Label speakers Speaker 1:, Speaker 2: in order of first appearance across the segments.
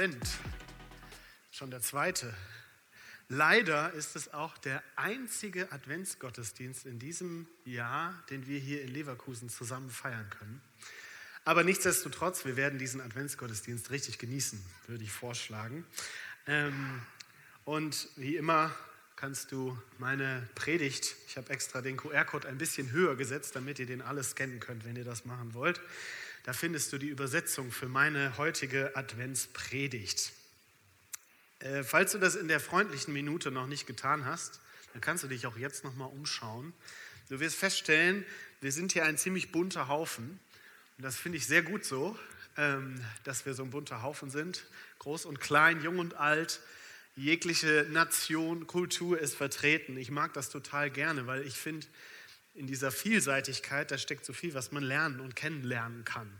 Speaker 1: Advent, schon der zweite. Leider ist es auch der einzige Adventsgottesdienst in diesem Jahr, den wir hier in Leverkusen zusammen feiern können. Aber nichtsdestotrotz, wir werden diesen Adventsgottesdienst richtig genießen, würde ich vorschlagen. Ähm, und wie immer kannst du meine Predigt, ich habe extra den QR-Code ein bisschen höher gesetzt, damit ihr den alles scannen könnt, wenn ihr das machen wollt. Da findest du die Übersetzung für meine heutige Adventspredigt. Äh, falls du das in der freundlichen Minute noch nicht getan hast, dann kannst du dich auch jetzt noch mal umschauen. Du wirst feststellen, wir sind hier ein ziemlich bunter Haufen. Und das finde ich sehr gut so, ähm, dass wir so ein bunter Haufen sind. Groß und klein, jung und alt. Jegliche Nation, Kultur ist vertreten. Ich mag das total gerne, weil ich finde, in dieser Vielseitigkeit, da steckt so viel, was man lernen und kennenlernen kann.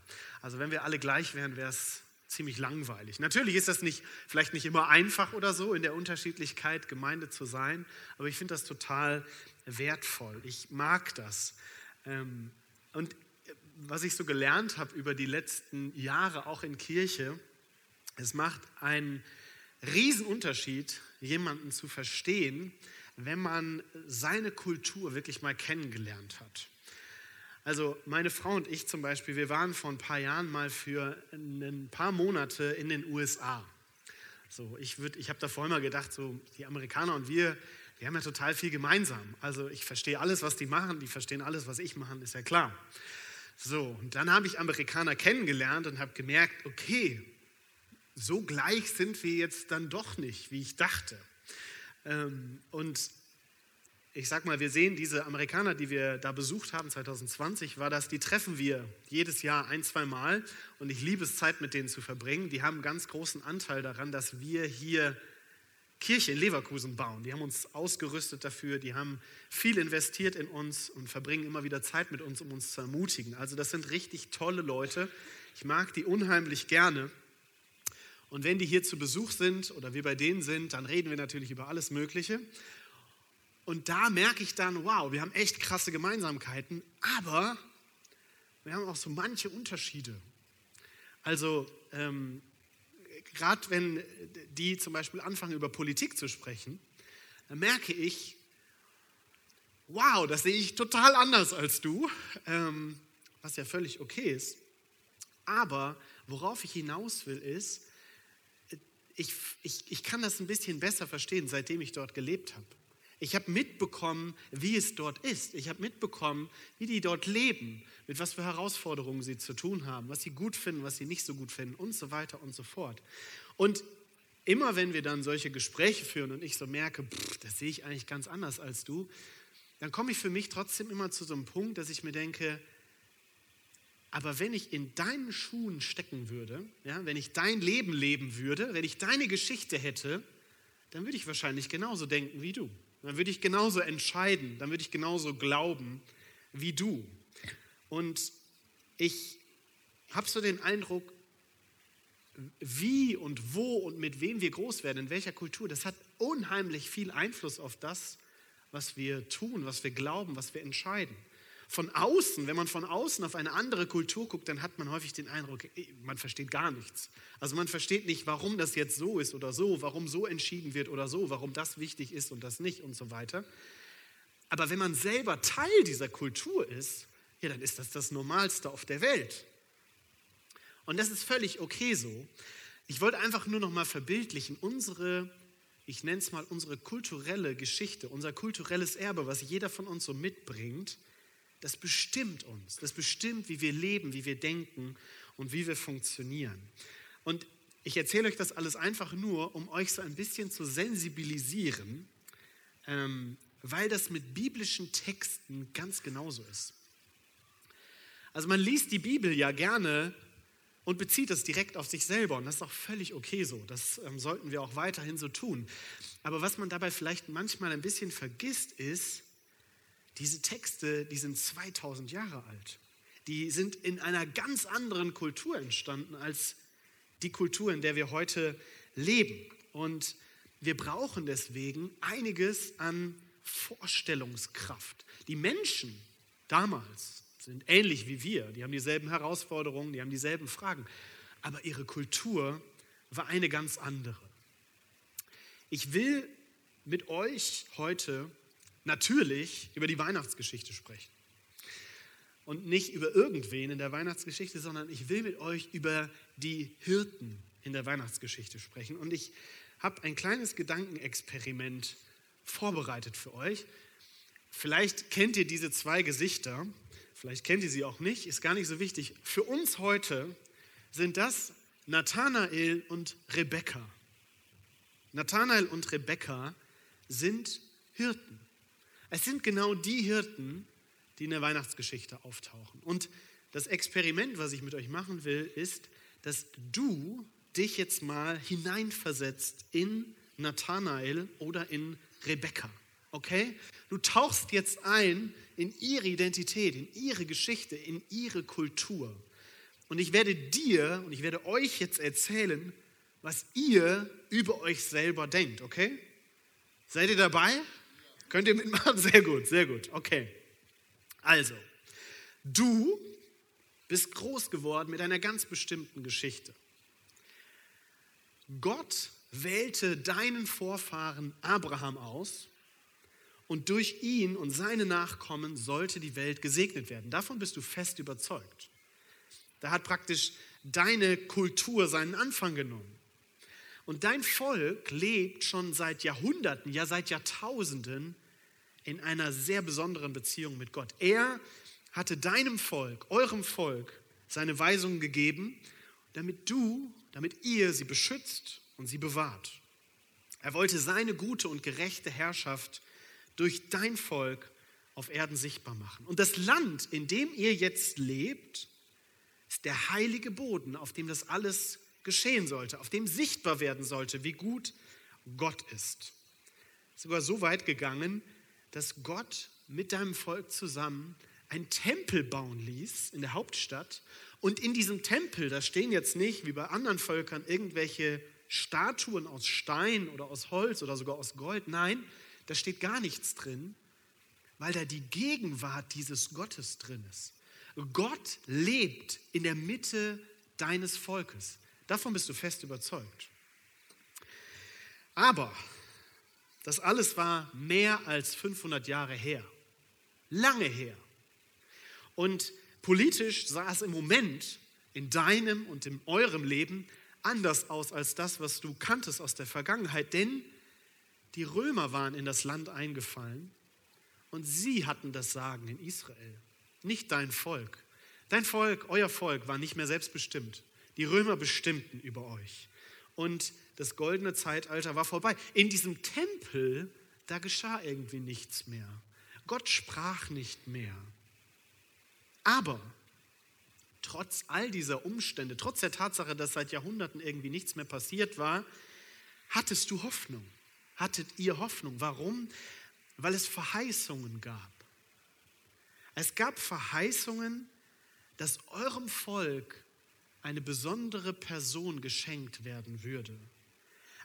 Speaker 1: Also wenn wir alle gleich wären, wäre es ziemlich langweilig. Natürlich ist das nicht, vielleicht nicht immer einfach oder so, in der Unterschiedlichkeit Gemeinde zu sein, aber ich finde das total wertvoll. Ich mag das. Ähm, und was ich so gelernt habe über die letzten Jahre, auch in Kirche, es macht einen Riesenunterschied, jemanden zu verstehen, wenn man seine Kultur wirklich mal kennengelernt hat. Also meine Frau und ich zum Beispiel, wir waren vor ein paar Jahren mal für ein paar Monate in den USA. So, ich ich habe da vorher mal gedacht, so die Amerikaner und wir, wir haben ja total viel gemeinsam. Also ich verstehe alles, was die machen, die verstehen alles, was ich mache, ist ja klar. So, und dann habe ich Amerikaner kennengelernt und habe gemerkt, okay, so gleich sind wir jetzt dann doch nicht, wie ich dachte. Ähm, und ich sag mal, wir sehen diese Amerikaner, die wir da besucht haben 2020, war das, die treffen wir jedes Jahr ein, zwei Mal und ich liebe es, Zeit mit denen zu verbringen. Die haben einen ganz großen Anteil daran, dass wir hier Kirche in Leverkusen bauen. Die haben uns ausgerüstet dafür, die haben viel investiert in uns und verbringen immer wieder Zeit mit uns, um uns zu ermutigen. Also das sind richtig tolle Leute. Ich mag die unheimlich gerne. Und wenn die hier zu Besuch sind oder wir bei denen sind, dann reden wir natürlich über alles Mögliche. Und da merke ich dann, wow, wir haben echt krasse Gemeinsamkeiten, aber wir haben auch so manche Unterschiede. Also ähm, gerade wenn die zum Beispiel anfangen über Politik zu sprechen, dann merke ich, wow, das sehe ich total anders als du, ähm, was ja völlig okay ist. Aber worauf ich hinaus will, ist, ich, ich, ich kann das ein bisschen besser verstehen, seitdem ich dort gelebt habe. Ich habe mitbekommen, wie es dort ist. Ich habe mitbekommen, wie die dort leben, mit was für Herausforderungen sie zu tun haben, was sie gut finden, was sie nicht so gut finden und so weiter und so fort. Und immer wenn wir dann solche Gespräche führen und ich so merke, pff, das sehe ich eigentlich ganz anders als du, dann komme ich für mich trotzdem immer zu so einem Punkt, dass ich mir denke, aber wenn ich in deinen Schuhen stecken würde, ja, wenn ich dein Leben leben würde, wenn ich deine Geschichte hätte, dann würde ich wahrscheinlich genauso denken wie du. Dann würde ich genauso entscheiden, dann würde ich genauso glauben wie du. Und ich habe so den Eindruck, wie und wo und mit wem wir groß werden, in welcher Kultur, das hat unheimlich viel Einfluss auf das, was wir tun, was wir glauben, was wir entscheiden von außen, wenn man von außen auf eine andere Kultur guckt, dann hat man häufig den Eindruck, man versteht gar nichts. Also man versteht nicht, warum das jetzt so ist oder so, warum so entschieden wird oder so, warum das wichtig ist und das nicht und so weiter. Aber wenn man selber Teil dieser Kultur ist, ja, dann ist das das Normalste auf der Welt. Und das ist völlig okay so. Ich wollte einfach nur noch mal verbildlichen, unsere, ich nenne es mal unsere kulturelle Geschichte, unser kulturelles Erbe, was jeder von uns so mitbringt, das bestimmt uns. Das bestimmt, wie wir leben, wie wir denken und wie wir funktionieren. Und ich erzähle euch das alles einfach nur, um euch so ein bisschen zu sensibilisieren, ähm, weil das mit biblischen Texten ganz genauso ist. Also man liest die Bibel ja gerne und bezieht das direkt auf sich selber und das ist auch völlig okay so. Das ähm, sollten wir auch weiterhin so tun. Aber was man dabei vielleicht manchmal ein bisschen vergisst, ist, diese Texte, die sind 2000 Jahre alt. Die sind in einer ganz anderen Kultur entstanden als die Kultur, in der wir heute leben. Und wir brauchen deswegen einiges an Vorstellungskraft. Die Menschen damals sind ähnlich wie wir. Die haben dieselben Herausforderungen, die haben dieselben Fragen. Aber ihre Kultur war eine ganz andere. Ich will mit euch heute natürlich über die Weihnachtsgeschichte sprechen. Und nicht über irgendwen in der Weihnachtsgeschichte, sondern ich will mit euch über die Hirten in der Weihnachtsgeschichte sprechen. Und ich habe ein kleines Gedankenexperiment vorbereitet für euch. Vielleicht kennt ihr diese zwei Gesichter, vielleicht kennt ihr sie auch nicht, ist gar nicht so wichtig. Für uns heute sind das Nathanael und Rebekka. Nathanael und Rebekka sind Hirten. Es sind genau die Hirten, die in der Weihnachtsgeschichte auftauchen. Und das Experiment, was ich mit euch machen will, ist, dass du dich jetzt mal hineinversetzt in Nathanael oder in Rebekka. Okay? Du tauchst jetzt ein in ihre Identität, in ihre Geschichte, in ihre Kultur. Und ich werde dir und ich werde euch jetzt erzählen, was ihr über euch selber denkt, okay? Seid ihr dabei? Könnt ihr mitmachen? Sehr gut, sehr gut, okay. Also, du bist groß geworden mit einer ganz bestimmten Geschichte. Gott wählte deinen Vorfahren Abraham aus und durch ihn und seine Nachkommen sollte die Welt gesegnet werden. Davon bist du fest überzeugt. Da hat praktisch deine Kultur seinen Anfang genommen. Und dein Volk lebt schon seit Jahrhunderten, ja seit Jahrtausenden in einer sehr besonderen Beziehung mit Gott. Er hatte deinem Volk, eurem Volk, seine Weisungen gegeben, damit du, damit ihr sie beschützt und sie bewahrt. Er wollte seine gute und gerechte Herrschaft durch dein Volk auf Erden sichtbar machen. Und das Land, in dem ihr jetzt lebt, ist der heilige Boden, auf dem das alles geschehen sollte, auf dem sichtbar werden sollte, wie gut Gott ist. Sogar so weit gegangen, dass Gott mit deinem Volk zusammen einen Tempel bauen ließ in der Hauptstadt. Und in diesem Tempel, da stehen jetzt nicht wie bei anderen Völkern irgendwelche Statuen aus Stein oder aus Holz oder sogar aus Gold. Nein, da steht gar nichts drin, weil da die Gegenwart dieses Gottes drin ist. Gott lebt in der Mitte deines Volkes. Davon bist du fest überzeugt. Aber das alles war mehr als 500 Jahre her. Lange her. Und politisch sah es im Moment in deinem und in eurem Leben anders aus als das, was du kanntest aus der Vergangenheit, denn die Römer waren in das Land eingefallen und sie hatten das Sagen in Israel, nicht dein Volk. Dein Volk, euer Volk war nicht mehr selbstbestimmt. Die Römer bestimmten über euch. Und das goldene Zeitalter war vorbei. In diesem Tempel, da geschah irgendwie nichts mehr. Gott sprach nicht mehr. Aber trotz all dieser Umstände, trotz der Tatsache, dass seit Jahrhunderten irgendwie nichts mehr passiert war, hattest du Hoffnung. Hattet ihr Hoffnung. Warum? Weil es Verheißungen gab. Es gab Verheißungen, dass eurem Volk eine besondere Person geschenkt werden würde.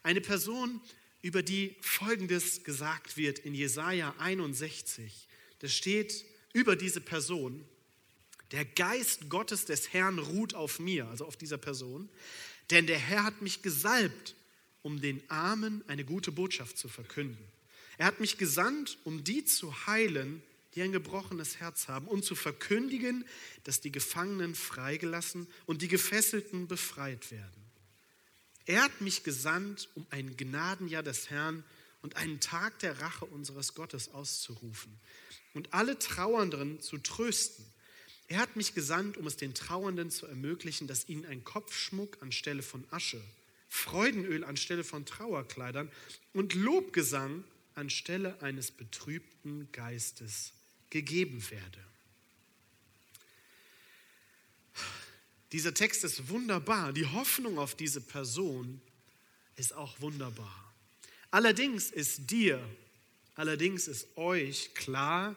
Speaker 1: Eine Person, über die Folgendes gesagt wird in Jesaja 61. Da steht über diese Person, der Geist Gottes des Herrn ruht auf mir, also auf dieser Person, denn der Herr hat mich gesalbt, um den Armen eine gute Botschaft zu verkünden. Er hat mich gesandt, um die zu heilen, die ein gebrochenes Herz haben, um zu verkündigen, dass die Gefangenen freigelassen und die Gefesselten befreit werden. Er hat mich gesandt, um ein Gnadenjahr des Herrn und einen Tag der Rache unseres Gottes auszurufen und alle Trauernden zu trösten er hat mich gesandt, um es den Trauernden zu ermöglichen, dass ihnen ein Kopfschmuck anstelle von Asche, Freudenöl anstelle von Trauerkleidern und Lobgesang anstelle eines betrübten Geistes gegeben werde. Dieser Text ist wunderbar. Die Hoffnung auf diese Person ist auch wunderbar. Allerdings ist dir, allerdings ist euch klar,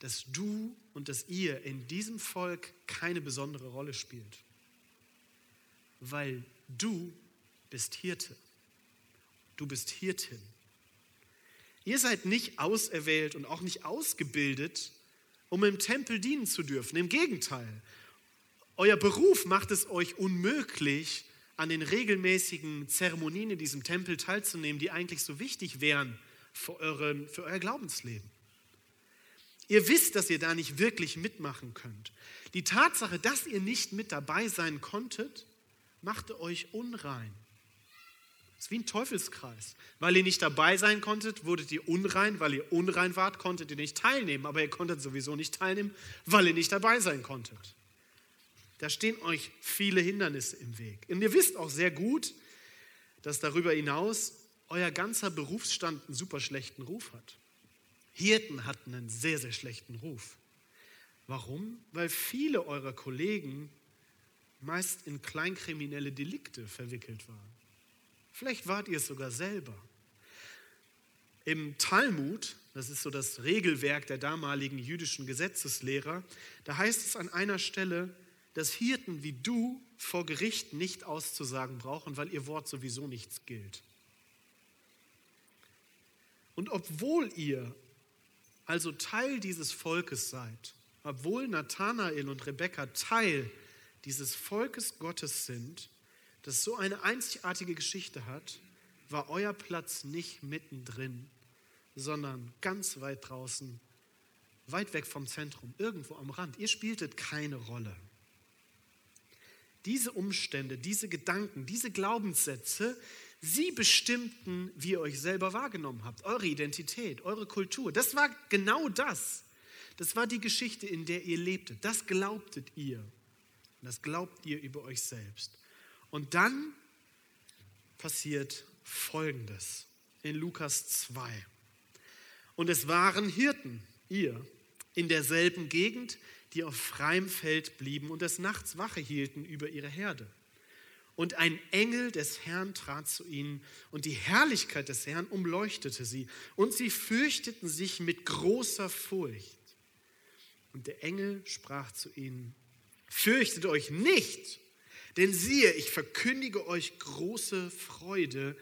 Speaker 1: dass du und dass ihr in diesem Volk keine besondere Rolle spielt. Weil du bist Hirte. Du bist Hirtin. Ihr seid nicht auserwählt und auch nicht ausgebildet, um im Tempel dienen zu dürfen. Im Gegenteil, euer Beruf macht es euch unmöglich, an den regelmäßigen Zeremonien in diesem Tempel teilzunehmen, die eigentlich so wichtig wären für, euren, für euer Glaubensleben. Ihr wisst, dass ihr da nicht wirklich mitmachen könnt. Die Tatsache, dass ihr nicht mit dabei sein konntet, machte euch unrein. Das ist wie ein Teufelskreis. Weil ihr nicht dabei sein konntet, wurdet ihr unrein. Weil ihr unrein wart, konntet ihr nicht teilnehmen. Aber ihr konntet sowieso nicht teilnehmen, weil ihr nicht dabei sein konntet. Da stehen euch viele Hindernisse im Weg. Und ihr wisst auch sehr gut, dass darüber hinaus euer ganzer Berufsstand einen super schlechten Ruf hat. Hirten hatten einen sehr, sehr schlechten Ruf. Warum? Weil viele eurer Kollegen meist in kleinkriminelle Delikte verwickelt waren. Vielleicht wart ihr es sogar selber. Im Talmud, das ist so das Regelwerk der damaligen jüdischen Gesetzeslehrer, da heißt es an einer Stelle, dass Hirten wie du vor Gericht nicht auszusagen brauchen, weil ihr Wort sowieso nichts gilt. Und obwohl ihr also Teil dieses Volkes seid, obwohl Nathanael und Rebekka Teil dieses Volkes Gottes sind, das so eine einzigartige Geschichte hat, war euer Platz nicht mittendrin, sondern ganz weit draußen, weit weg vom Zentrum, irgendwo am Rand. Ihr spieltet keine Rolle. Diese Umstände, diese Gedanken, diese Glaubenssätze, sie bestimmten, wie ihr euch selber wahrgenommen habt, eure Identität, eure Kultur. Das war genau das. Das war die Geschichte, in der ihr lebtet. Das glaubtet ihr. Das glaubt ihr über euch selbst. Und dann passiert Folgendes in Lukas 2. Und es waren Hirten, ihr, in derselben Gegend, die auf freiem Feld blieben und des Nachts Wache hielten über ihre Herde. Und ein Engel des Herrn trat zu ihnen, und die Herrlichkeit des Herrn umleuchtete sie, und sie fürchteten sich mit großer Furcht. Und der Engel sprach zu ihnen, fürchtet euch nicht, denn siehe, ich verkündige euch große Freude,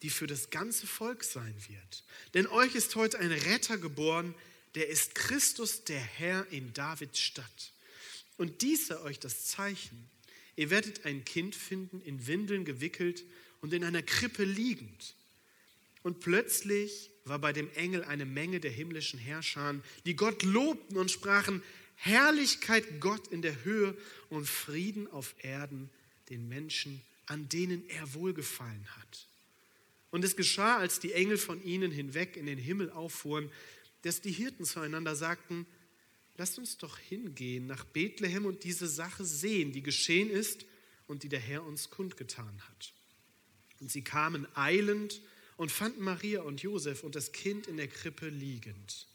Speaker 1: die für das ganze Volk sein wird. Denn euch ist heute ein Retter geboren, der ist Christus, der Herr in Davids Stadt. Und dies sei euch das Zeichen. Ihr werdet ein Kind finden, in Windeln gewickelt und in einer Krippe liegend. Und plötzlich war bei dem Engel eine Menge der himmlischen Herrscher, die Gott lobten und sprachen, Herrlichkeit Gott in der Höhe und Frieden auf Erden den Menschen, an denen er wohlgefallen hat. Und es geschah, als die Engel von ihnen hinweg in den Himmel auffuhren, dass die Hirten zueinander sagten, lasst uns doch hingehen nach Bethlehem und diese Sache sehen, die geschehen ist und die der Herr uns kundgetan hat. Und sie kamen eilend und fanden Maria und Josef und das Kind in der Krippe liegend.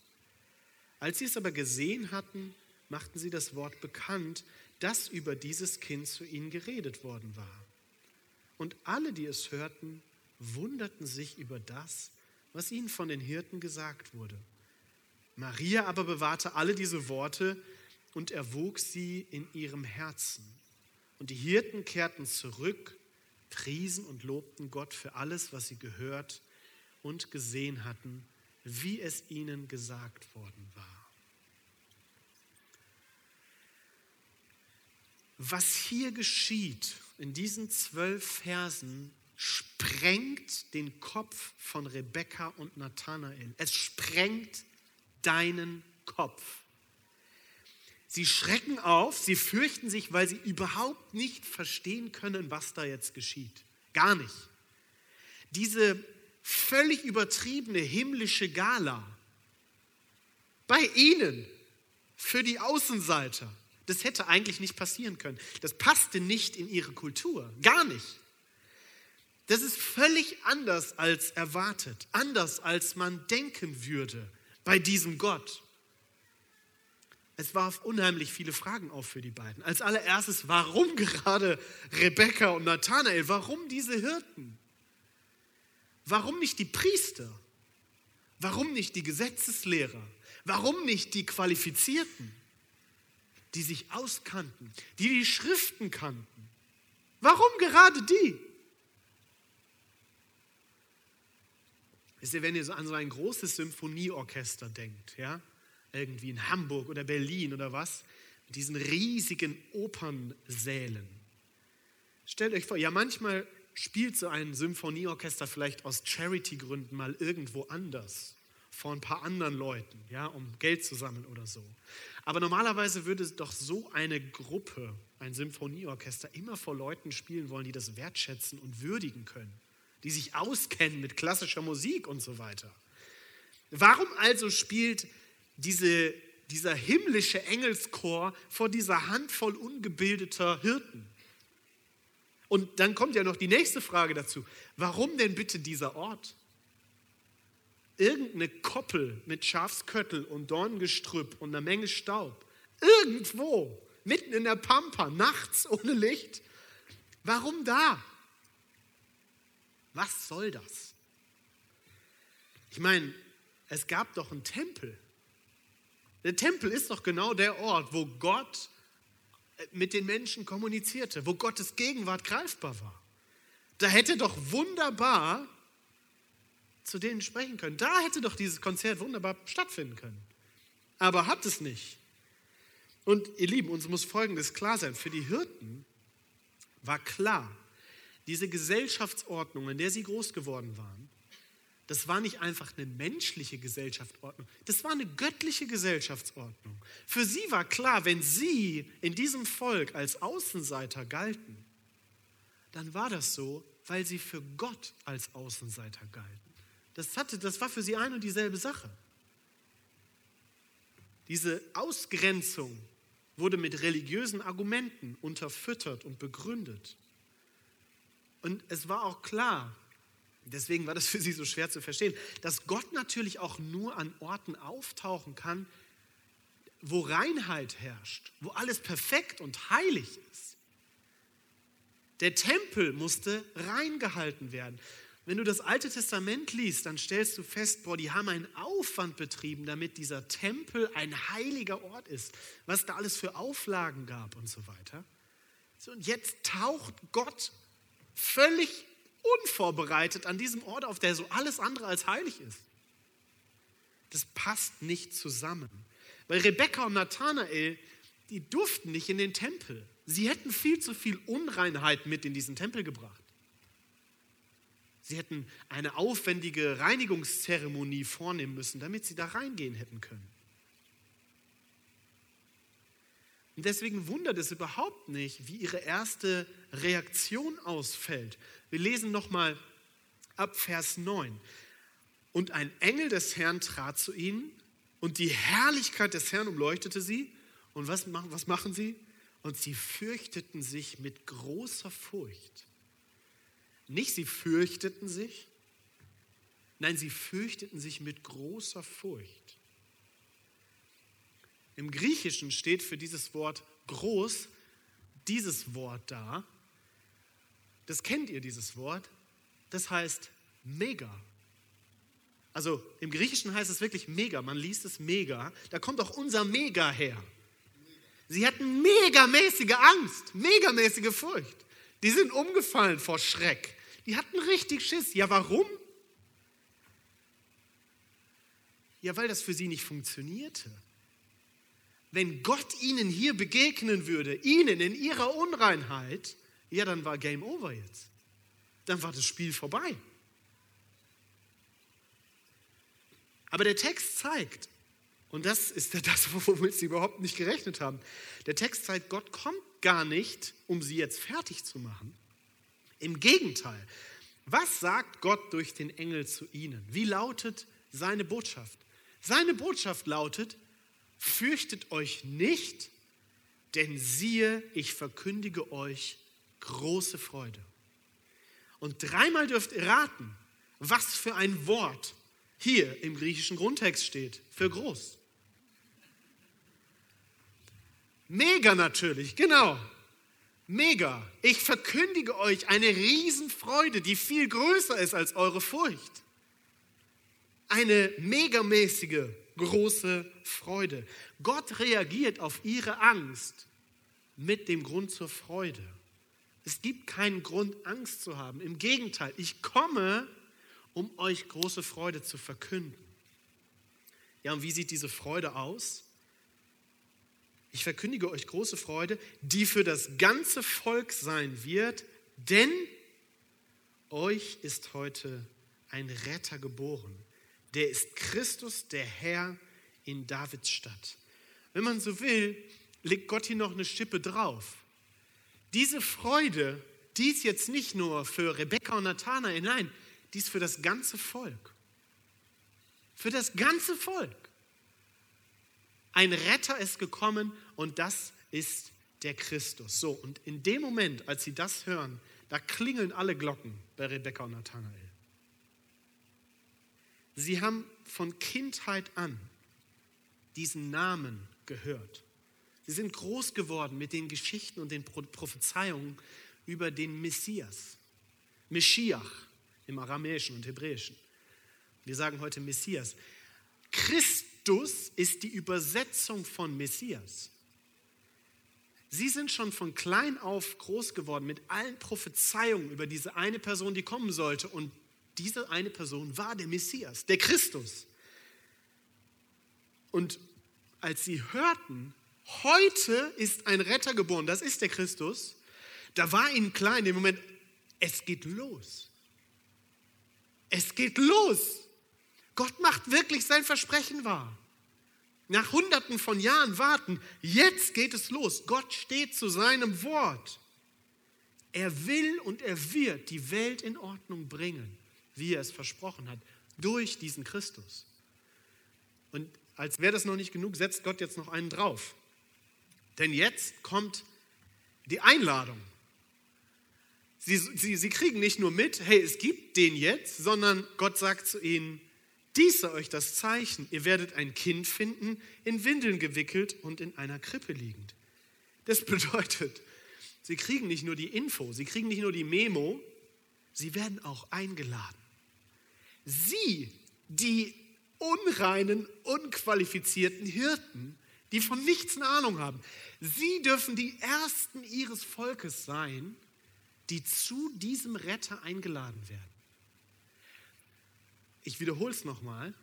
Speaker 1: Als sie es aber gesehen hatten, machten sie das Wort bekannt, das über dieses Kind zu ihnen geredet worden war. Und alle, die es hörten, wunderten sich über das, was ihnen von den Hirten gesagt wurde. Maria aber bewahrte alle diese Worte und erwog sie in ihrem Herzen. Und die Hirten kehrten zurück, priesen und lobten Gott für alles, was sie gehört und gesehen hatten, wie es ihnen gesagt worden war. Was hier geschieht in diesen zwölf Versen, sprengt den Kopf von Rebekka und Nathanael. Es sprengt deinen Kopf. Sie schrecken auf, sie fürchten sich, weil sie überhaupt nicht verstehen können, was da jetzt geschieht. Gar nicht. Diese völlig übertriebene himmlische Gala bei ihnen für die Außenseiter das hätte eigentlich nicht passieren können. Das passte nicht in ihre Kultur, gar nicht. Das ist völlig anders als erwartet, anders als man denken würde bei diesem Gott. Es warf unheimlich viele Fragen auf für die beiden. Als allererstes, warum gerade Rebekka und Nathanael? Warum diese Hirten? Warum nicht die Priester? Warum nicht die Gesetzeslehrer? Warum nicht die Qualifizierten? die sich auskannten, die die Schriften kannten. Warum gerade die? Wisst ihr, wenn ihr so an so ein großes Symphonieorchester denkt, ja, irgendwie in Hamburg oder Berlin oder was, mit diesen riesigen Opernsälen, Stellt euch vor, ja manchmal spielt so ein Symphonieorchester vielleicht aus Charity-Gründen mal irgendwo anders, vor ein paar anderen Leuten, ja, um Geld zu sammeln oder so. Aber normalerweise würde doch so eine Gruppe, ein Symphonieorchester, immer vor Leuten spielen wollen, die das wertschätzen und würdigen können, die sich auskennen mit klassischer Musik und so weiter. Warum also spielt diese, dieser himmlische Engelschor vor dieser Handvoll ungebildeter Hirten? Und dann kommt ja noch die nächste Frage dazu. Warum denn bitte dieser Ort? Irgendeine Koppel mit Schafsköttel und Dorngestrüpp und einer Menge Staub. Irgendwo, mitten in der Pampa, nachts ohne Licht. Warum da? Was soll das? Ich meine, es gab doch einen Tempel. Der Tempel ist doch genau der Ort, wo Gott mit den Menschen kommunizierte, wo Gottes Gegenwart greifbar war. Da hätte doch wunderbar zu denen sprechen können. Da hätte doch dieses Konzert wunderbar stattfinden können. Aber hat es nicht. Und ihr Lieben, uns muss Folgendes klar sein. Für die Hirten war klar, diese Gesellschaftsordnung, in der sie groß geworden waren, das war nicht einfach eine menschliche Gesellschaftsordnung, das war eine göttliche Gesellschaftsordnung. Für sie war klar, wenn sie in diesem Volk als Außenseiter galten, dann war das so, weil sie für Gott als Außenseiter galten. Das, hatte, das war für sie ein und dieselbe Sache. Diese Ausgrenzung wurde mit religiösen Argumenten unterfüttert und begründet. Und es war auch klar, Deswegen war das für sie so schwer zu verstehen, dass Gott natürlich auch nur an Orten auftauchen kann, wo Reinheit herrscht, wo alles perfekt und heilig ist. Der Tempel musste reingehalten werden. Wenn du das Alte Testament liest, dann stellst du fest, boah, die haben einen Aufwand betrieben, damit dieser Tempel ein heiliger Ort ist, was da alles für Auflagen gab und so weiter. So, und jetzt taucht Gott völlig unvorbereitet an diesem Ort auf, der so alles andere als heilig ist. Das passt nicht zusammen. Weil Rebekka und Nathanael, die durften nicht in den Tempel. Sie hätten viel zu viel Unreinheit mit in diesen Tempel gebracht. Sie hätten eine aufwendige Reinigungszeremonie vornehmen müssen, damit sie da reingehen hätten können. Und deswegen wundert es überhaupt nicht, wie ihre erste Reaktion ausfällt. Wir lesen nochmal ab Vers 9. Und ein Engel des Herrn trat zu ihnen und die Herrlichkeit des Herrn umleuchtete sie. Und was machen, was machen sie? Und sie fürchteten sich mit großer Furcht. Nicht sie fürchteten sich, nein, sie fürchteten sich mit großer Furcht. Im Griechischen steht für dieses Wort groß dieses Wort da. Das kennt ihr, dieses Wort. Das heißt mega. Also im Griechischen heißt es wirklich mega. Man liest es mega. Da kommt auch unser Mega her. Sie hatten megamäßige Angst, megamäßige Furcht. Die sind umgefallen vor Schreck. Die hatten richtig Schiss. Ja, warum? Ja, weil das für sie nicht funktionierte wenn Gott ihnen hier begegnen würde, ihnen in ihrer Unreinheit, ja, dann war Game Over jetzt. Dann war das Spiel vorbei. Aber der Text zeigt, und das ist das, womit sie überhaupt nicht gerechnet haben, der Text zeigt, Gott kommt gar nicht, um sie jetzt fertig zu machen. Im Gegenteil, was sagt Gott durch den Engel zu ihnen? Wie lautet seine Botschaft? Seine Botschaft lautet, fürchtet euch nicht, denn siehe, ich verkündige euch große Freude. Und dreimal dürft ihr raten, was für ein Wort hier im griechischen Grundtext steht für groß. Mega natürlich, genau. Mega. Ich verkündige euch eine Riesenfreude, die viel größer ist als eure Furcht. Eine megamäßige große Freude. Gott reagiert auf ihre Angst mit dem Grund zur Freude. Es gibt keinen Grund, Angst zu haben. Im Gegenteil, ich komme, um euch große Freude zu verkünden. Ja, und wie sieht diese Freude aus? Ich verkündige euch große Freude, die für das ganze Volk sein wird, denn euch ist heute ein Retter geboren. Der ist Christus, der Herr in Davids Stadt. Wenn man so will, legt Gott hier noch eine Schippe drauf. Diese Freude, die ist jetzt nicht nur für Rebekka und Nathanael, nein, die ist für das ganze Volk. Für das ganze Volk. Ein Retter ist gekommen und das ist der Christus. So, und in dem Moment, als sie das hören, da klingeln alle Glocken bei Rebekka und Nathanael. Sie haben von Kindheit an diesen Namen gehört. Sie sind groß geworden mit den Geschichten und den Prophezeiungen über den Messias. Meschiach im Aramäischen und Hebräischen. Wir sagen heute Messias. Christus ist die Übersetzung von Messias. Sie sind schon von klein auf groß geworden mit allen Prophezeiungen über diese eine Person, die kommen sollte. Und diese eine Person war der Messias, der Christus. Und als sie hörten, heute ist ein Retter geboren, das ist der Christus, da war ihnen klar in dem Moment, es geht los. Es geht los. Gott macht wirklich sein Versprechen wahr. Nach hunderten von Jahren warten, jetzt geht es los. Gott steht zu seinem Wort. Er will und er wird die Welt in Ordnung bringen, wie er es versprochen hat, durch diesen Christus. Und als wäre das noch nicht genug, setzt Gott jetzt noch einen drauf. Denn jetzt kommt die Einladung. Sie, sie, sie kriegen nicht nur mit, hey, es gibt den jetzt, sondern Gott sagt zu ihnen, dies sei euch das Zeichen, ihr werdet ein Kind finden, in Windeln gewickelt und in einer Krippe liegend. Das bedeutet, sie kriegen nicht nur die Info, sie kriegen nicht nur die Memo, sie werden auch eingeladen. Sie, die unreinen, unqualifizierten Hirten, die von nichts eine Ahnung haben, sie dürfen die Ersten ihres Volkes sein, die zu diesem Retter eingeladen werden ich wiederhole es nochmal,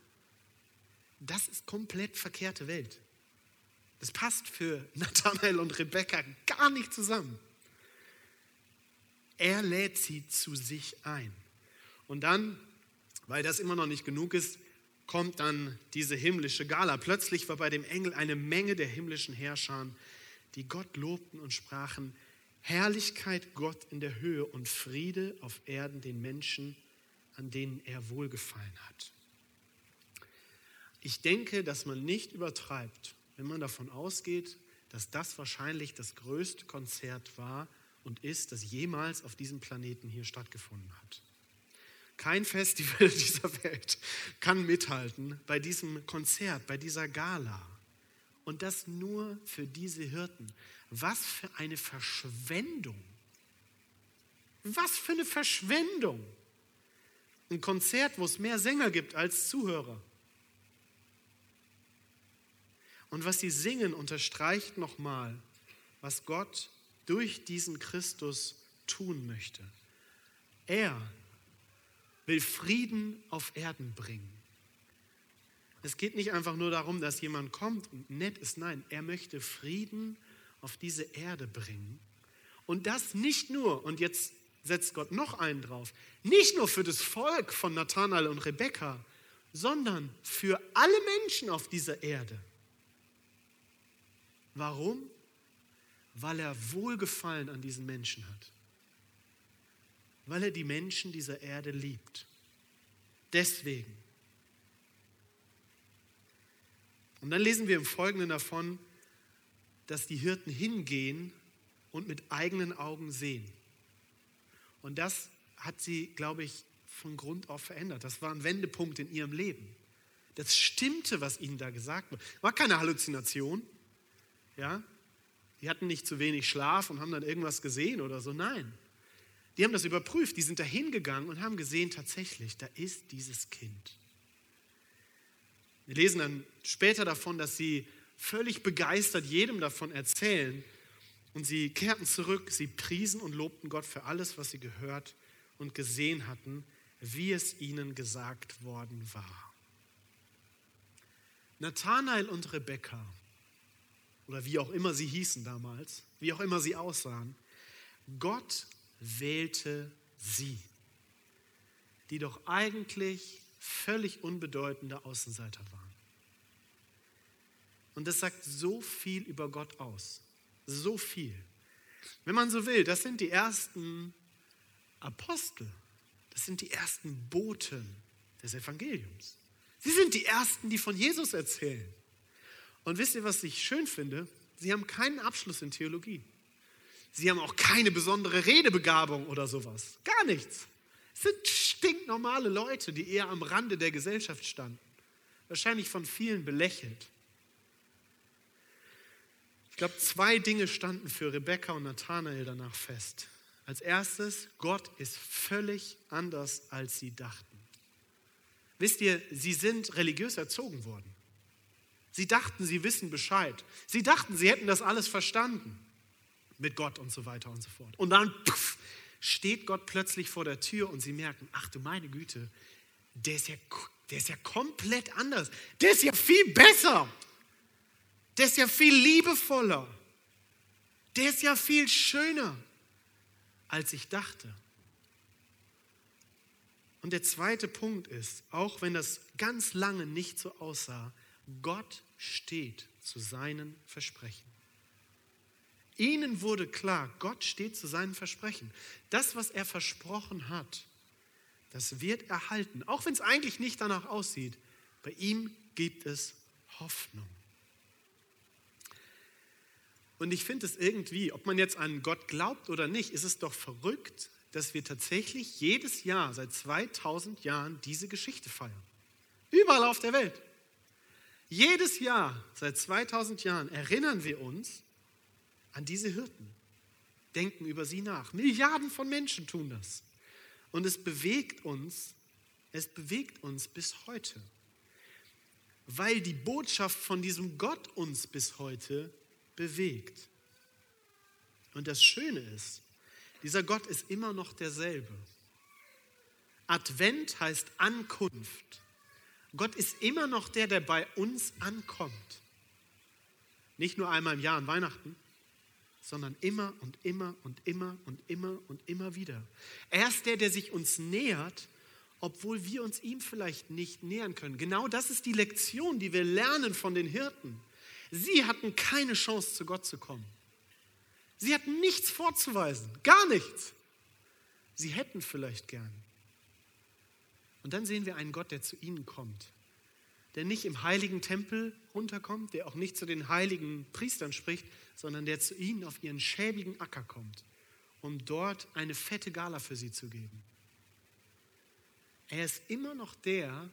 Speaker 1: das ist komplett verkehrte Welt. Das passt für Nathanael und Rebekka gar nicht zusammen. Er lädt sie zu sich ein. Und dann, weil das immer noch nicht genug ist, kommt dann diese himmlische Gala. Plötzlich war bei dem Engel eine Menge der himmlischen Herrscher, die Gott lobten und sprachen, Herrlichkeit Gott in der Höhe und Friede auf Erden den Menschen, an denen er wohlgefallen hat. Ich denke, dass man nicht übertreibt, wenn man davon ausgeht, dass das wahrscheinlich das größte Konzert war und ist, das jemals auf diesem Planeten hier stattgefunden hat. Kein Festival dieser Welt kann mithalten bei diesem Konzert, bei dieser Gala. Und das nur für diese Hirten. Was für eine Verschwendung. Was für eine Verschwendung. Ein Konzert, wo es mehr Sänger gibt als Zuhörer. Und was sie singen, unterstreicht nochmal, was Gott durch diesen Christus tun möchte. Er will Frieden auf Erden bringen. Es geht nicht einfach nur darum, dass jemand kommt und nett ist. Nein, er möchte Frieden auf diese Erde bringen. Und das nicht nur, und jetzt setzt Gott noch einen drauf. Nicht nur für das Volk von Nathanael und Rebekka, sondern für alle Menschen auf dieser Erde. Warum? Weil er Wohlgefallen an diesen Menschen hat. Weil er die Menschen dieser Erde liebt. Deswegen. Und dann lesen wir im Folgenden davon, dass die Hirten hingehen und mit eigenen Augen sehen. Und das hat sie, glaube ich, von Grund auf verändert. Das war ein Wendepunkt in ihrem Leben. Das stimmte, was ihnen da gesagt wurde. War keine Halluzination. Ja? Die hatten nicht zu wenig Schlaf und haben dann irgendwas gesehen oder so. Nein. Die haben das überprüft. Die sind da hingegangen und haben gesehen, tatsächlich, da ist dieses Kind. Wir lesen dann später davon, dass sie völlig begeistert jedem davon erzählen, und sie kehrten zurück, sie priesen und lobten Gott für alles, was sie gehört und gesehen hatten, wie es ihnen gesagt worden war. Nathanael und Rebekka, oder wie auch immer sie hießen damals, wie auch immer sie aussahen, Gott wählte sie, die doch eigentlich völlig unbedeutende Außenseiter waren. Und das sagt so viel über Gott aus. So viel. Wenn man so will, das sind die ersten Apostel. Das sind die ersten Boten des Evangeliums. Sie sind die ersten, die von Jesus erzählen. Und wisst ihr, was ich schön finde? Sie haben keinen Abschluss in Theologie. Sie haben auch keine besondere Redebegabung oder sowas. Gar nichts. Es sind stinknormale Leute, die eher am Rande der Gesellschaft standen. Wahrscheinlich von vielen belächelt. Ich glaube, zwei Dinge standen für Rebekka und Nathanael danach fest. Als erstes, Gott ist völlig anders, als sie dachten. Wisst ihr, sie sind religiös erzogen worden. Sie dachten, sie wissen Bescheid. Sie dachten, sie hätten das alles verstanden mit Gott und so weiter und so fort. Und dann puff, steht Gott plötzlich vor der Tür und sie merken, ach du meine Güte, der ist ja, der ist ja komplett anders. Der ist ja viel besser. Der ist ja viel liebevoller. Der ist ja viel schöner, als ich dachte. Und der zweite Punkt ist, auch wenn das ganz lange nicht so aussah, Gott steht zu seinen Versprechen. Ihnen wurde klar, Gott steht zu seinen Versprechen. Das, was er versprochen hat, das wird erhalten. Auch wenn es eigentlich nicht danach aussieht, bei ihm gibt es Hoffnung. Und ich finde es irgendwie, ob man jetzt an Gott glaubt oder nicht, ist es doch verrückt, dass wir tatsächlich jedes Jahr seit 2000 Jahren diese Geschichte feiern. Überall auf der Welt. Jedes Jahr seit 2000 Jahren erinnern wir uns an diese Hirten, denken über sie nach. Milliarden von Menschen tun das. Und es bewegt uns, es bewegt uns bis heute. Weil die Botschaft von diesem Gott uns bis heute bewegt. Und das Schöne ist, dieser Gott ist immer noch derselbe. Advent heißt Ankunft. Gott ist immer noch der, der bei uns ankommt. Nicht nur einmal im Jahr an Weihnachten, sondern immer und immer und immer und immer und immer wieder. Er ist der, der sich uns nähert, obwohl wir uns ihm vielleicht nicht nähern können. Genau das ist die Lektion, die wir lernen von den Hirten. Sie hatten keine Chance, zu Gott zu kommen. Sie hatten nichts vorzuweisen, gar nichts. Sie hätten vielleicht gern. Und dann sehen wir einen Gott, der zu ihnen kommt, der nicht im heiligen Tempel runterkommt, der auch nicht zu den heiligen Priestern spricht, sondern der zu ihnen auf ihren schäbigen Acker kommt, um dort eine fette Gala für sie zu geben. Er ist immer noch der,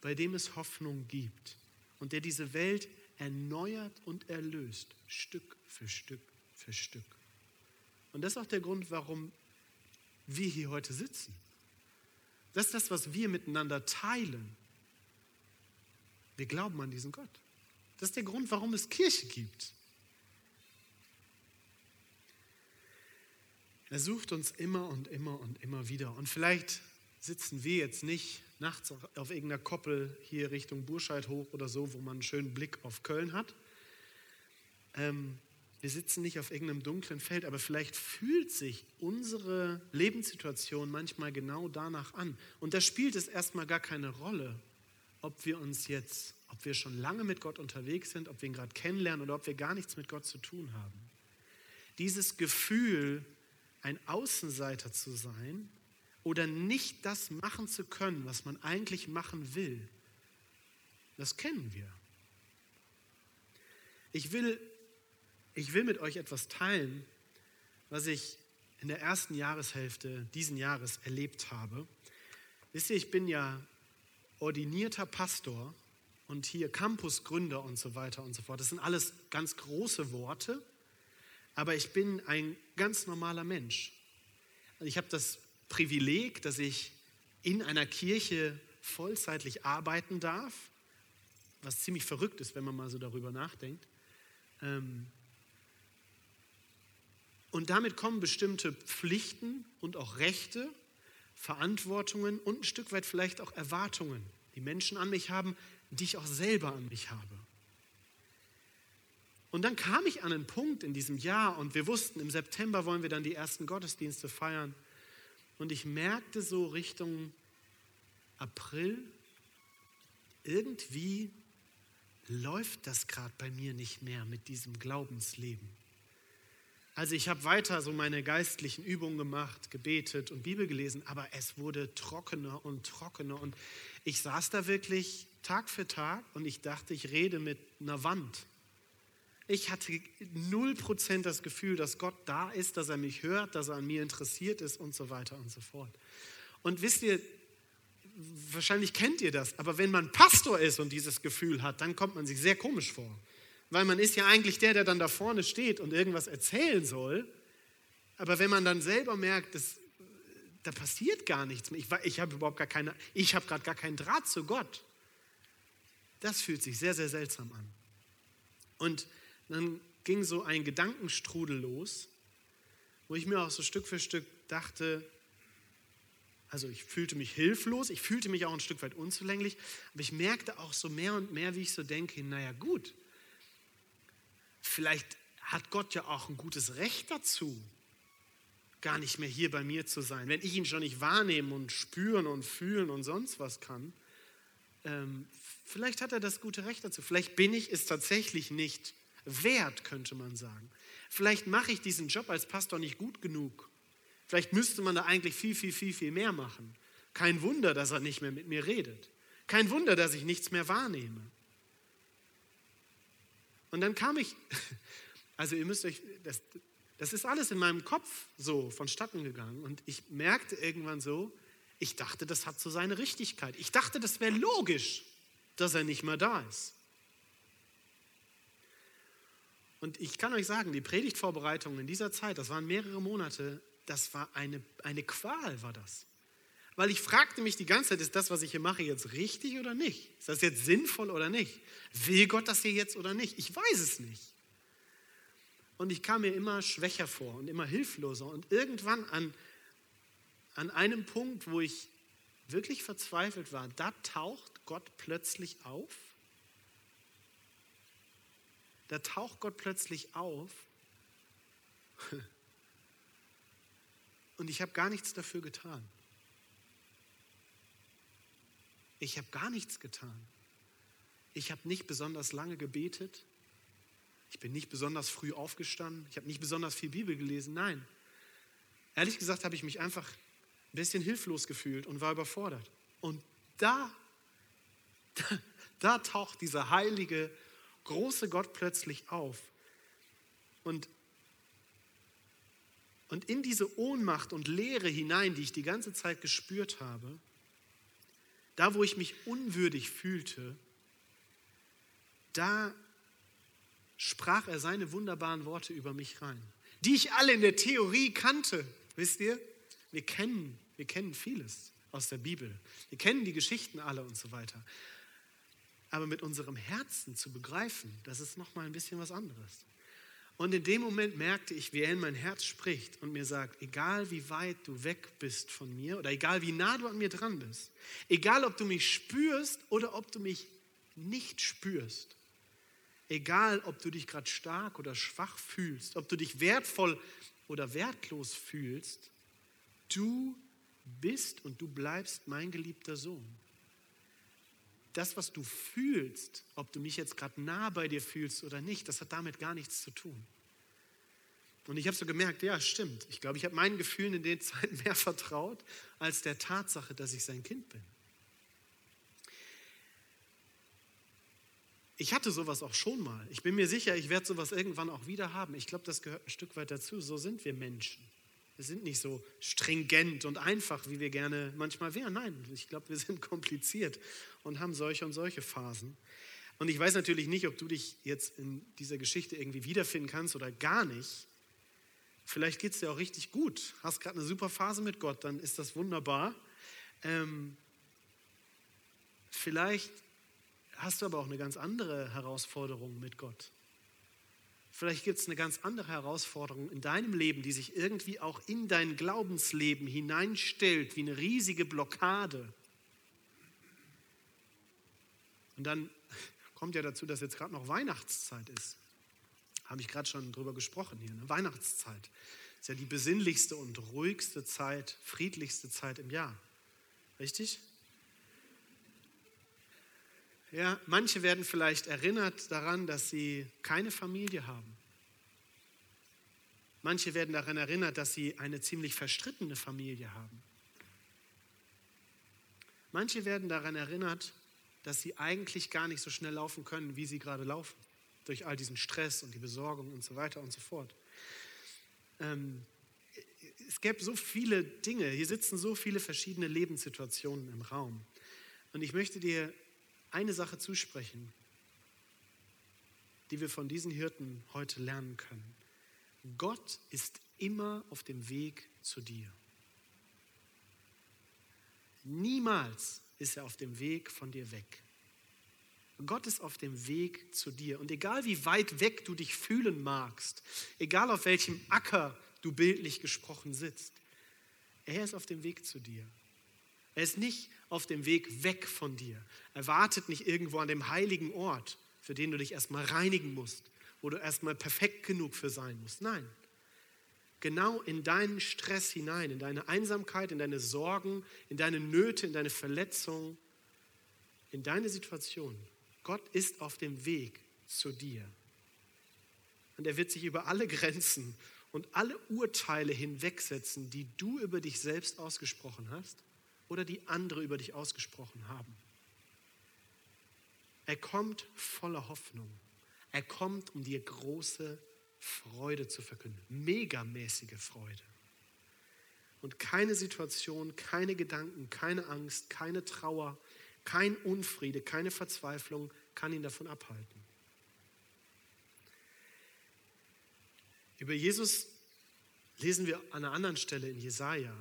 Speaker 1: bei dem es Hoffnung gibt und der diese Welt erneuert und erlöst, Stück für Stück für Stück. Und das ist auch der Grund, warum wir hier heute sitzen. Das ist das, was wir miteinander teilen. Wir glauben an diesen Gott. Das ist der Grund, warum es Kirche gibt. Er sucht uns immer und immer und immer wieder. Und vielleicht sitzen wir jetzt nicht nachts auf irgendeiner Koppel hier Richtung Burscheid hoch oder so, wo man einen schönen Blick auf Köln hat. Ähm, wir sitzen nicht auf irgendeinem dunklen Feld, aber vielleicht fühlt sich unsere Lebenssituation manchmal genau danach an. Und da spielt es erstmal gar keine Rolle, ob wir uns jetzt, ob wir schon lange mit Gott unterwegs sind, ob wir ihn gerade kennenlernen oder ob wir gar nichts mit Gott zu tun haben. Dieses Gefühl, ein Außenseiter zu sein, oder nicht das machen zu können, was man eigentlich machen will, das kennen wir. Ich will, ich will mit euch etwas teilen, was ich in der ersten Jahreshälfte diesen Jahres erlebt habe. Wisst ihr, ich bin ja ordinierter Pastor und hier Campusgründer und so weiter und so fort. Das sind alles ganz große Worte, aber ich bin ein ganz normaler Mensch. Ich habe das Privileg, dass ich in einer Kirche vollzeitlich arbeiten darf, was ziemlich verrückt ist, wenn man mal so darüber nachdenkt. Ähm, und damit kommen bestimmte Pflichten und auch Rechte, Verantwortungen und ein Stück weit vielleicht auch Erwartungen, die Menschen an mich haben, die ich auch selber an mich habe. Und dann kam ich an einen Punkt in diesem Jahr und wir wussten, im September wollen wir dann die ersten Gottesdienste feiern. Und ich merkte so Richtung April, irgendwie läuft das gerade bei mir nicht mehr mit diesem Glaubensleben. Also ich habe weiter so meine geistlichen Übungen gemacht, gebetet und Bibel gelesen, aber es wurde trockener und trockener und ich saß da wirklich Tag für Tag und ich dachte, ich rede mit einer Wand. Ich hatte null Prozent das Gefühl, dass Gott da ist, dass er mich hört, dass er an mir interessiert ist und so weiter und so fort. Und wisst ihr, wahrscheinlich kennt ihr das, aber wenn man Pastor ist und dieses Gefühl hat, dann kommt man sich sehr komisch vor. Weil man ist ja eigentlich der, der dann da vorne steht und irgendwas erzählen soll. Aber wenn man dann selber merkt, dass, da passiert gar nichts mehr, ich, ich habe überhaupt gar keine, ich habe gerade gar keinen Draht zu Gott, das fühlt sich sehr, sehr seltsam an. Und dann ging so ein Gedankenstrudel los, wo ich mir auch so Stück für Stück dachte, also ich fühlte mich hilflos, ich fühlte mich auch ein Stück weit unzulänglich, aber ich merkte auch so mehr und mehr, wie ich so denke, naja gut, vielleicht hat Gott ja auch ein gutes Recht dazu, gar nicht mehr hier bei mir zu sein. Wenn ich ihn schon nicht wahrnehmen und spüren und fühlen und sonst was kann, ähm, vielleicht hat er das gute Recht dazu. Vielleicht bin ich es tatsächlich nicht wert, könnte man sagen. Vielleicht mache ich diesen Job als Pastor nicht gut genug Vielleicht müsste man da eigentlich viel, viel, viel, viel mehr machen. Kein Wunder, dass er nicht mehr mit mir redet. Kein Wunder, dass ich nichts mehr wahrnehme. Und dann kam ich, also ihr müsst euch, das, das ist alles in meinem Kopf so vonstatten gegangen. Und ich merkte irgendwann so, ich dachte, das hat so seine Richtigkeit. Ich dachte, das wäre logisch, dass er nicht mehr da ist. Und ich kann euch sagen, die Predigtvorbereitungen in dieser Zeit, das waren mehrere Monate, das war eine, eine Qual, war das. Weil ich fragte mich die ganze Zeit, ist das, was ich hier mache, jetzt richtig oder nicht? Ist das jetzt sinnvoll oder nicht? Will Gott das hier jetzt oder nicht? Ich weiß es nicht. Und ich kam mir immer schwächer vor und immer hilfloser. Und irgendwann an, an einem Punkt, wo ich wirklich verzweifelt war, da taucht Gott plötzlich auf. Da taucht Gott plötzlich auf und ich habe gar nichts dafür getan. Ich habe gar nichts getan. Ich habe nicht besonders lange gebetet. Ich bin nicht besonders früh aufgestanden. Ich habe nicht besonders viel Bibel gelesen. Nein. Ehrlich gesagt habe ich mich einfach ein bisschen hilflos gefühlt und war überfordert. Und da, da, da taucht dieser heilige, große Gott plötzlich auf. Und und in diese Ohnmacht und Leere hinein, die ich die ganze Zeit gespürt habe, da wo ich mich unwürdig fühlte, da sprach er seine wunderbaren Worte über mich rein, die ich alle in der Theorie kannte. Wisst ihr? Wir kennen, wir kennen vieles aus der Bibel. Wir kennen die Geschichten alle und so weiter. Aber mit unserem Herzen zu begreifen, das ist noch mal ein bisschen was anderes. Und in dem Moment merkte ich, wie er in mein Herz spricht und mir sagt, egal wie weit du weg bist von mir oder egal wie nah du an mir dran bist, egal ob du mich spürst oder ob du mich nicht spürst, egal ob du dich gerade stark oder schwach fühlst, ob du dich wertvoll oder wertlos fühlst, du bist und du bleibst mein geliebter Sohn. Das, was du fühlst, ob du mich jetzt gerade nah bei dir fühlst oder nicht, das hat damit gar nichts zu tun. Und ich habe so gemerkt, ja, stimmt. Ich glaube, ich habe meinen Gefühlen in den Zeiten mehr vertraut als der Tatsache, dass ich sein Kind bin. Ich hatte sowas auch schon mal. Ich bin mir sicher, ich werde sowas irgendwann auch wieder haben. Ich glaube, das gehört ein Stück weit dazu. So sind wir Menschen. Wir sind nicht so stringent und einfach, wie wir gerne manchmal wären. Nein, ich glaube, wir sind kompliziert und haben solche und solche Phasen. Und ich weiß natürlich nicht, ob du dich jetzt in dieser Geschichte irgendwie wiederfinden kannst oder gar nicht. Vielleicht geht es dir auch richtig gut. Hast gerade eine super Phase mit Gott, dann ist das wunderbar. Ähm, vielleicht hast du aber auch eine ganz andere Herausforderung mit Gott. Vielleicht gibt es eine ganz andere Herausforderung in deinem Leben, die sich irgendwie auch in dein Glaubensleben hineinstellt, wie eine riesige Blockade. Und dann kommt ja dazu, dass jetzt gerade noch Weihnachtszeit ist. Habe ich gerade schon drüber gesprochen hier. Ne? Weihnachtszeit ist ja die besinnlichste und ruhigste Zeit, friedlichste Zeit im Jahr. Richtig? Ja, manche werden vielleicht erinnert daran, dass sie keine Familie haben. Manche werden daran erinnert, dass sie eine ziemlich verstrittene Familie haben. Manche werden daran erinnert, dass sie eigentlich gar nicht so schnell laufen können, wie sie gerade laufen durch all diesen Stress und die Besorgung und so weiter und so fort. Ähm, es gäbe so viele Dinge, hier sitzen so viele verschiedene Lebenssituationen im Raum. Und ich möchte dir eine Sache zusprechen, die wir von diesen Hirten heute lernen können. Gott ist immer auf dem Weg zu dir. Niemals ist er auf dem Weg von dir weg. Gott ist auf dem Weg zu dir. Und egal wie weit weg du dich fühlen magst, egal auf welchem Acker du bildlich gesprochen sitzt, er ist auf dem Weg zu dir. Er ist nicht auf dem Weg weg von dir. Er wartet nicht irgendwo an dem heiligen Ort, für den du dich erstmal reinigen musst, wo du erstmal perfekt genug für sein musst. Nein. Genau in deinen Stress hinein, in deine Einsamkeit, in deine Sorgen, in deine Nöte, in deine Verletzungen, in deine Situation Gott ist auf dem Weg zu dir. Und er wird sich über alle Grenzen und alle Urteile hinwegsetzen, die du über dich selbst ausgesprochen hast oder die andere über dich ausgesprochen haben. Er kommt voller Hoffnung. Er kommt, um dir große Freude zu verkünden. Megamäßige Freude. Und keine Situation, keine Gedanken, keine Angst, keine Trauer, kein Unfriede, keine Verzweiflung kann ihn davon abhalten. Über Jesus lesen wir an einer anderen Stelle in Jesaja,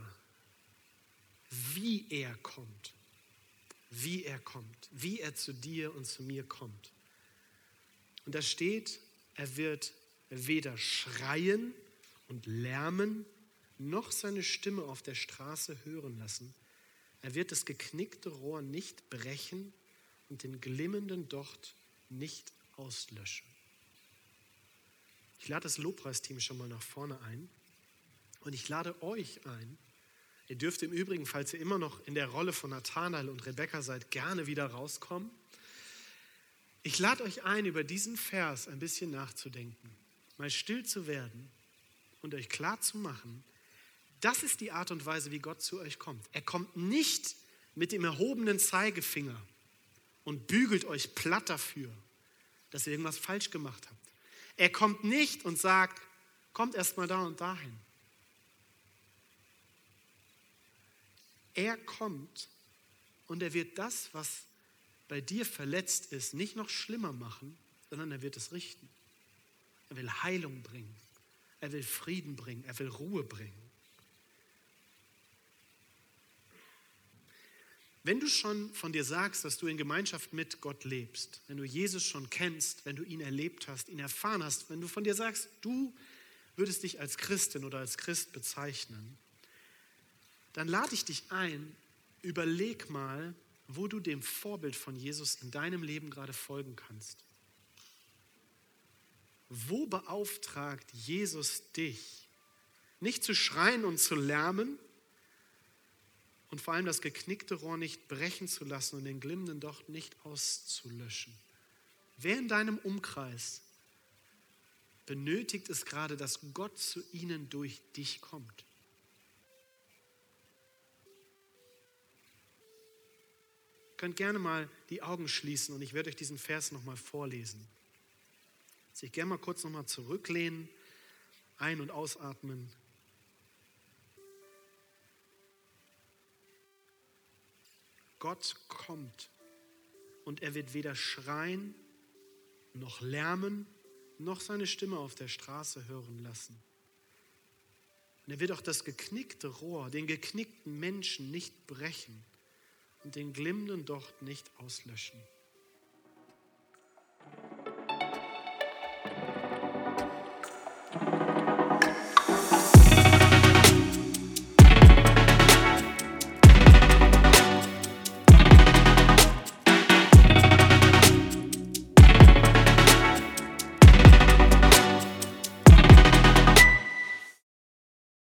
Speaker 1: wie er kommt, wie er kommt, wie er zu dir und zu mir kommt. Und da steht, er wird weder schreien und lärmen, noch seine Stimme auf der Straße hören lassen. Er wird das geknickte Rohr nicht brechen und den glimmenden Docht nicht auslöschen. Ich lade das Lobpreisteam schon mal nach vorne ein und ich lade euch ein. Ihr dürft im Übrigen, falls ihr immer noch in der Rolle von Nathanael und Rebecca seid, gerne wieder rauskommen. Ich lade euch ein, über diesen Vers ein bisschen nachzudenken, mal still zu werden und euch klar zu machen, das ist die Art und Weise, wie Gott zu euch kommt. Er kommt nicht mit dem erhobenen Zeigefinger und bügelt euch platt dafür, dass ihr irgendwas falsch gemacht habt. Er kommt nicht und sagt, kommt erst mal da und dahin. Er kommt und er wird das, was bei dir verletzt ist, nicht noch schlimmer machen, sondern er wird es richten. Er will Heilung bringen. Er will Frieden bringen. Er will Ruhe bringen. Wenn du schon von dir sagst, dass du in Gemeinschaft mit Gott lebst, wenn du Jesus schon kennst, wenn du ihn erlebt hast, ihn erfahren hast, wenn du von dir sagst, du würdest dich als Christin oder als Christ bezeichnen, dann lade ich dich ein, überleg mal, wo du dem Vorbild von Jesus in deinem Leben gerade folgen kannst. Wo beauftragt Jesus dich, nicht zu schreien und zu lärmen, und vor allem das geknickte Rohr nicht brechen zu lassen und den glimmenden Docht nicht auszulöschen. Wer in deinem Umkreis benötigt es gerade, dass Gott zu ihnen durch dich kommt? Könnt gerne mal die Augen schließen und ich werde euch diesen Vers nochmal vorlesen. Sich gerne mal kurz nochmal zurücklehnen, ein- und ausatmen. Gott kommt und er wird weder schreien noch lärmen noch seine Stimme auf der Straße hören lassen. Und er wird auch das geknickte Rohr, den geknickten Menschen nicht brechen und den glimmenden Docht nicht auslöschen.